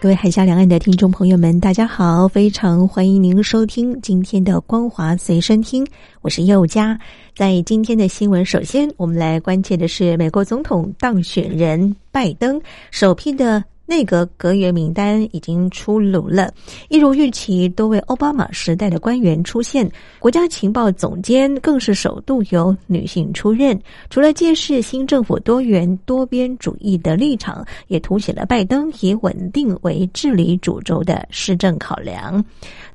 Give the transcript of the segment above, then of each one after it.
各位海峡两岸的听众朋友们，大家好！非常欢迎您收听今天的光华随身听，我是佑佳。在今天的新闻，首先我们来关切的是美国总统当选人拜登首批的。内阁阁员名单已经出炉了，一如预期，多位奥巴马时代的官员出现，国家情报总监更是首度由女性出任。除了揭示新政府多元多边主义的立场，也凸显了拜登以稳定为治理主轴的施政考量。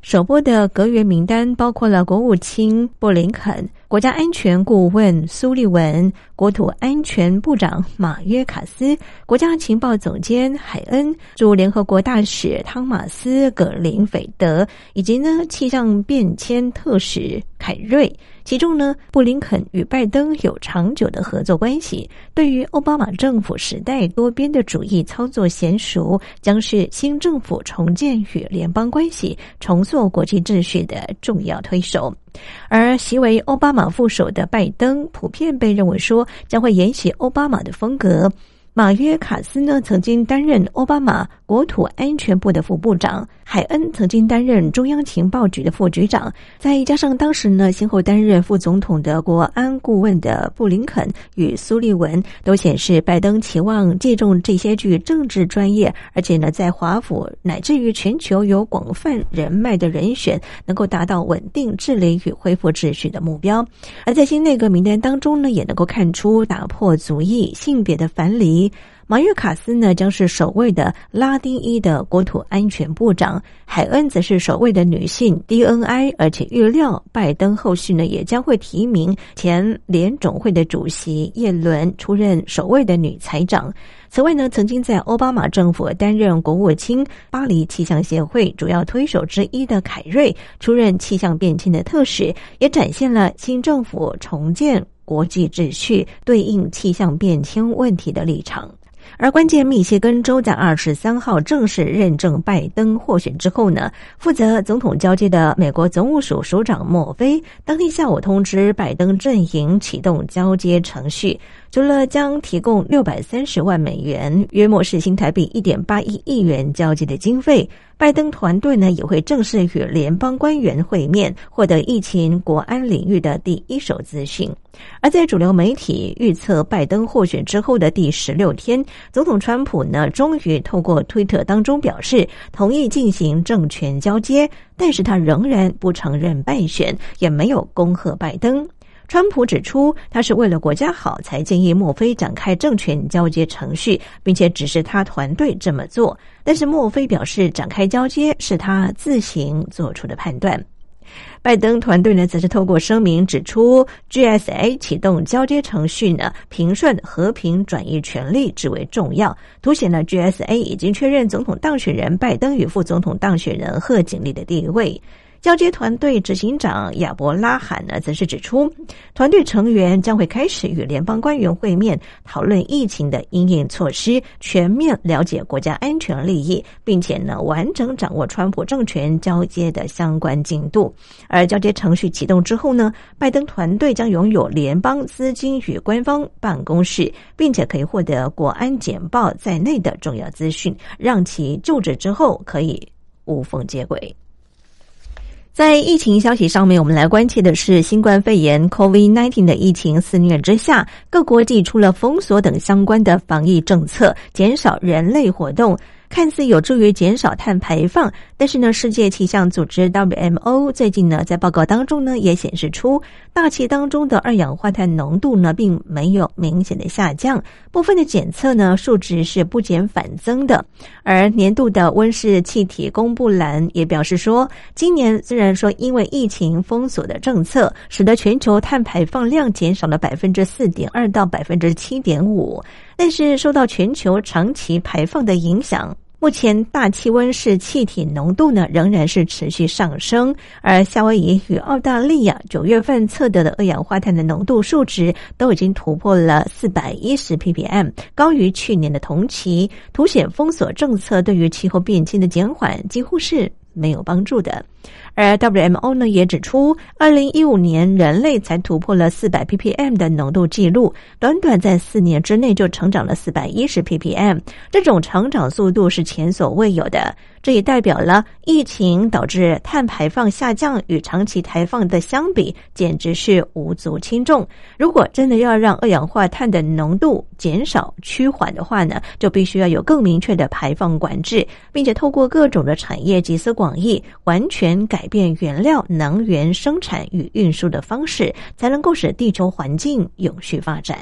首波的阁员名单包括了国务卿布林肯。国家安全顾问苏利文、国土安全部长马约卡斯、国家情报总监海恩、驻联合国大使汤马斯·葛林斐德，以及呢气象变迁特使凯瑞。其中呢，布林肯与拜登有长久的合作关系，对于奥巴马政府时代多边的主义操作娴熟，将是新政府重建与联邦关系、重塑国际秩序的重要推手。而席为奥巴马副手的拜登，普遍被认为说将会沿袭奥巴马的风格。马约卡斯呢，曾经担任奥巴马国土安全部的副部长；海恩曾经担任中央情报局的副局长。再加上当时呢，先后担任副总统的国安顾问的布林肯与苏利文，都显示拜登期望借重这些具政治专业，而且呢，在华府乃至于全球有广泛人脉的人选，能够达到稳定治理与恢复秩序的目标。而在新内阁名单当中呢，也能够看出打破族裔性别的樊篱。马约卡斯呢，将是首位的拉丁裔的国土安全部长；海恩则是首位的女性 DNI，而且预料拜登后续呢，也将会提名前联总会的主席叶伦出任首位的女财长。此外呢，曾经在奥巴马政府担任国务卿、巴黎气象协会主要推手之一的凯瑞出任气象变迁的特使，也展现了新政府重建。国际秩序对应气象变迁问题的立场，而关键密歇根州在二十三号正式认证拜登获选之后呢，负责总统交接的美国总务署署长莫菲当天下午通知拜登阵营启动交接程序。除了将提供六百三十万美元（约莫是新台币一点八一亿元）交接的经费，拜登团队呢也会正式与联邦官员会面，获得疫情国安领域的第一手资讯。而在主流媒体预测拜登获选之后的第十六天，总统川普呢终于透过推特当中表示同意进行政权交接，但是他仍然不承认败选，也没有恭贺拜登。川普指出，他是为了国家好才建议墨菲展开政权交接程序，并且指示他团队这么做。但是墨菲表示，展开交接是他自行做出的判断。拜登团队呢，则是透过声明指出，GSA 启动交接程序呢，平顺和平转移权力至为重要，凸显了 GSA 已经确认总统当选人拜登与副总统当选人贺锦丽的地位。交接团队执行长亚伯拉罕呢，则是指出，团队成员将会开始与联邦官员会面，讨论疫情的应应措施，全面了解国家安全利益，并且呢，完整掌握川普政权交接的相关进度。而交接程序启动之后呢，拜登团队将拥有联邦资金与官方办公室，并且可以获得国安简报在内的重要资讯，让其就职之后可以无缝接轨。在疫情消息上面，我们来关切的是新冠肺炎 （COVID-19） 的疫情肆虐之下，各国祭出了封锁等相关的防疫政策，减少人类活动。看似有助于减少碳排放，但是呢，世界气象组织 WMO 最近呢在报告当中呢也显示出，大气当中的二氧化碳浓度呢并没有明显的下降，部分的检测呢数值是不减反增的。而年度的温室气体公布栏也表示说，今年虽然说因为疫情封锁的政策，使得全球碳排放量减少了百分之四点二到百分之七点五，但是受到全球长期排放的影响。目前大气温室气体浓度呢仍然是持续上升，而夏威夷与澳大利亚九月份测得的二氧化碳的浓度数值都已经突破了四百一十 ppm，高于去年的同期，凸显封锁政策对于气候变迁的减缓几乎是没有帮助的。而 WMO 呢也指出，二零一五年人类才突破了四百 ppm 的浓度记录，短短在四年之内就成长了四百一十 ppm，这种成长速度是前所未有的。这也代表了疫情导致碳排放下降与长期排放的相比，简直是无足轻重。如果真的要让二氧化碳的浓度减少趋缓的话呢，就必须要有更明确的排放管制，并且透过各种的产业集思广益，完全改变原料能源生产与运输的方式，才能够使地球环境永续发展。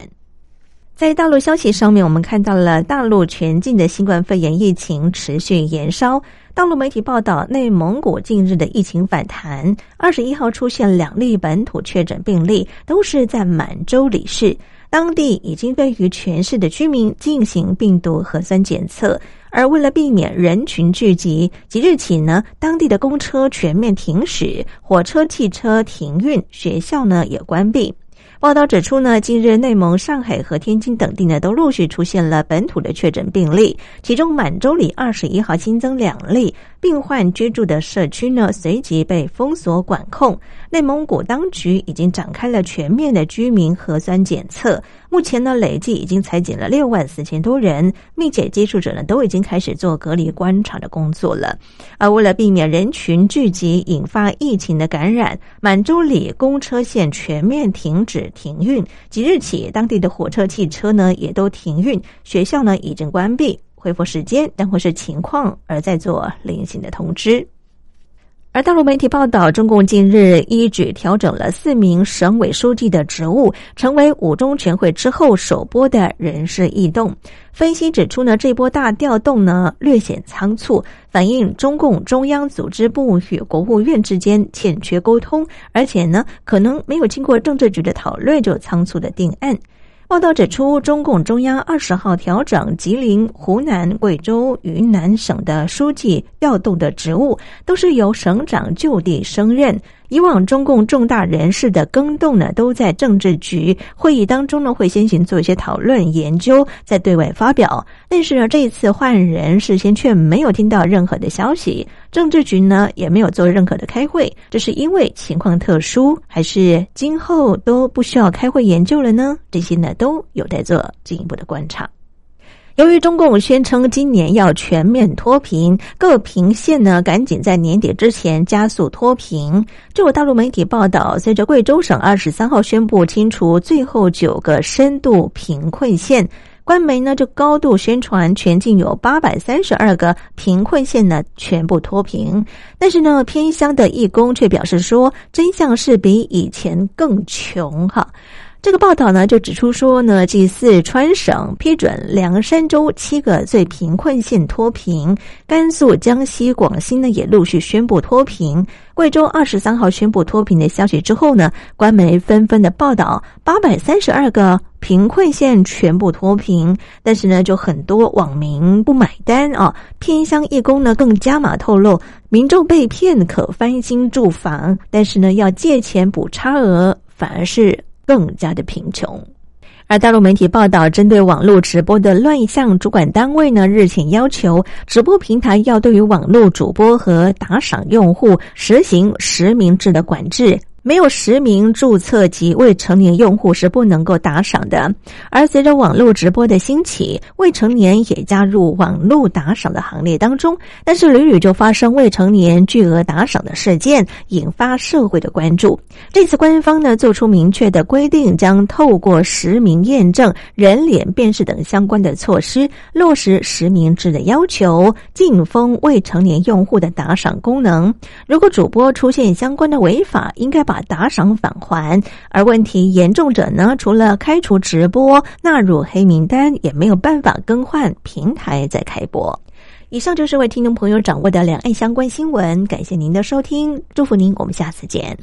在大陆消息上面，我们看到了大陆全境的新冠肺炎疫情持续延烧。大陆媒体报道，内蒙古近日的疫情反弹，二十一号出现两例本土确诊病例，都是在满洲里市。当地已经对于全市的居民进行病毒核酸检测，而为了避免人群聚集，即日起呢，当地的公车全面停驶，火车、汽车停运，学校呢也关闭。报道指出呢，近日内蒙、上海和天津等地呢都陆续出现了本土的确诊病例，其中满洲里二十一号新增两例。病患居住的社区呢，随即被封锁管控。内蒙古当局已经展开了全面的居民核酸检测，目前呢，累计已经裁减了六万四千多人，密切接触者呢，都已经开始做隔离观察的工作了。而为了避免人群聚集引发疫情的感染，满洲里公车线全面停止停运，即日起，当地的火车、汽车呢也都停运，学校呢已经关闭。恢复时间，但会是情况，而在做另行的通知。而大陆媒体报道，中共近日一举调整了四名省委书记的职务，成为五中全会之后首波的人事异动。分析指出呢，这波大调动呢略显仓促，反映中共中央组织部与国务院之间欠缺沟通，而且呢可能没有经过政治局的讨论就仓促的定案。报道指出，中共中央二十号调整吉林、湖南、贵州、云南省的书记调动的职务，都是由省长就地升任。以往中共重大人事的更动呢，都在政治局会议当中呢，会先行做一些讨论研究，再对外发表。但是呢，这一次换人，事先却没有听到任何的消息，政治局呢也没有做任何的开会。这是因为情况特殊，还是今后都不需要开会研究了呢？这些呢都有待做进一步的观察。由于中共宣称今年要全面脱贫，各贫县呢赶紧在年底之前加速脱贫。就有大陆媒体报道，随着贵州省二十三号宣布清除最后九个深度贫困县，官媒呢就高度宣传全境有八百三十二个贫困县呢全部脱贫。但是呢，偏乡的义工却表示说，真相是比以前更穷哈。这个报道呢，就指出说呢，继四川省批准凉山州七个最贫困县脱贫，甘肃、江西、广西呢也陆续宣布脱贫，贵州二十三号宣布脱贫的消息之后呢，官媒纷纷的报道八百三十二个贫困县全部脱贫，但是呢，就很多网民不买单啊，偏乡义工呢更加码透露，民众被骗可翻新住房，但是呢要借钱补差额，反而是。更加的贫穷，而大陆媒体报道，针对网络直播的乱象，主管单位呢日前要求直播平台要对于网络主播和打赏用户实行实名制的管制。没有实名注册及未成年用户是不能够打赏的。而随着网络直播的兴起，未成年也加入网络打赏的行列当中。但是屡屡就发生未成年巨额打赏的事件，引发社会的关注。这次官方呢做出明确的规定，将透过实名验证、人脸辨识等相关的措施，落实实名制的要求，禁封未成年用户的打赏功能。如果主播出现相关的违法，应该把打赏返还，而问题严重者呢？除了开除直播、纳入黑名单，也没有办法更换平台再开播。以上就是为听众朋友掌握的两岸相关新闻，感谢您的收听，祝福您，我们下次见。